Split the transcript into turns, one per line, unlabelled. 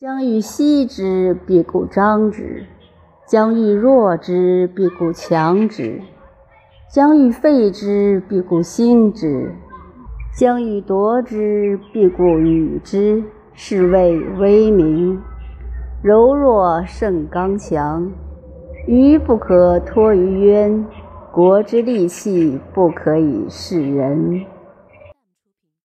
将欲歙之，必固张之；将欲弱之，必固强之；将欲废之，必固兴之；将欲夺之，必固与之。是谓威名。柔弱胜刚强，愚不可脱于渊。国之利器，不可以示人。